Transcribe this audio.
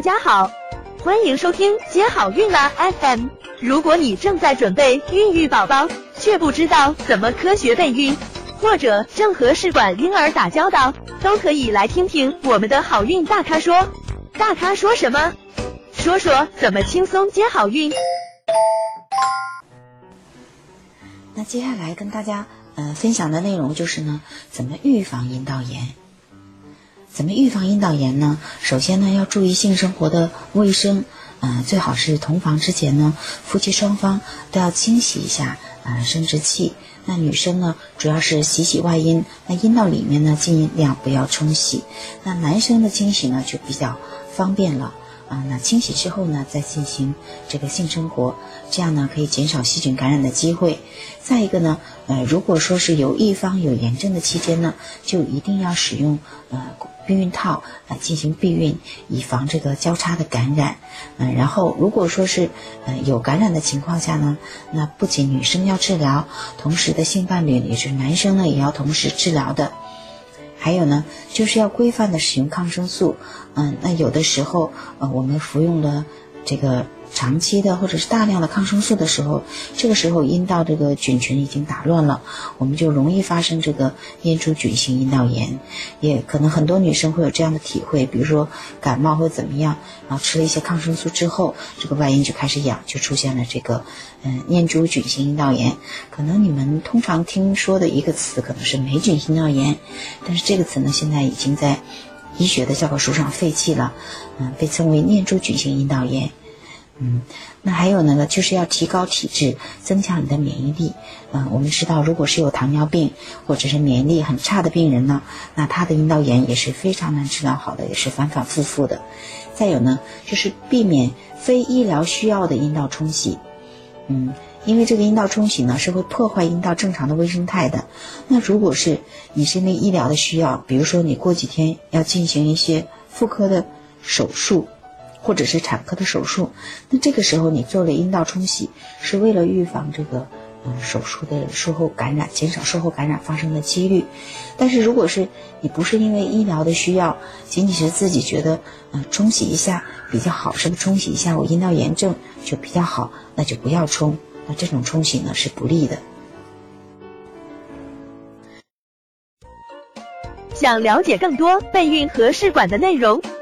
大家好，欢迎收听接好运啦 FM。如果你正在准备孕育宝宝，却不知道怎么科学备孕，或者正和试管婴儿打交道，都可以来听听我们的好运大咖说。大咖说什么？说说怎么轻松接好运。那接下来跟大家呃分享的内容就是呢，怎么预防阴道炎。怎么预防阴道炎呢？首先呢，要注意性生活的卫生，嗯，最好是同房之前呢，夫妻双方都要清洗一下呃生殖器。那女生呢，主要是洗洗外阴，那阴道里面呢，尽量不要冲洗。那男生的清洗呢，就比较方便了。啊，那清洗之后呢，再进行这个性生活，这样呢可以减少细菌感染的机会。再一个呢，呃，如果说是有一方有炎症的期间呢，就一定要使用呃避孕套来进行避孕，以防这个交叉的感染。嗯，然后如果说是呃有感染的情况下呢，那不仅女生要治疗，同时的性伴侣也是男生呢，也要同时治疗的。还有呢，就是要规范的使用抗生素。嗯，那有的时候，呃，我们服用了这个。长期的或者是大量的抗生素的时候，这个时候阴道这个菌群已经打乱了，我们就容易发生这个念珠菌性阴道炎。也可能很多女生会有这样的体会，比如说感冒或怎么样，然后吃了一些抗生素之后，这个外阴就开始痒，就出现了这个嗯念珠菌性阴道炎。可能你们通常听说的一个词可能是霉菌性阴道炎，但是这个词呢现在已经在医学的教科书上废弃了，嗯，被称为念珠菌性阴道炎。嗯，那还有呢，就是要提高体质，增强你的免疫力。嗯，我们知道，如果是有糖尿病或者是免疫力很差的病人呢，那他的阴道炎也是非常难治疗好的，也是反反复复的。再有呢，就是避免非医疗需要的阴道冲洗。嗯，因为这个阴道冲洗呢是会破坏阴道正常的微生态的。那如果是你是因为医疗的需要，比如说你过几天要进行一些妇科的手术。或者是产科的手术，那这个时候你做了阴道冲洗，是为了预防这个嗯手术的术后感染，减少术后感染发生的几率。但是如果是你不是因为医疗的需要，仅仅是自己觉得嗯冲洗一下比较好，是不是冲洗一下我阴道炎症就比较好，那就不要冲。那这种冲洗呢是不利的。想了解更多备孕和试管的内容。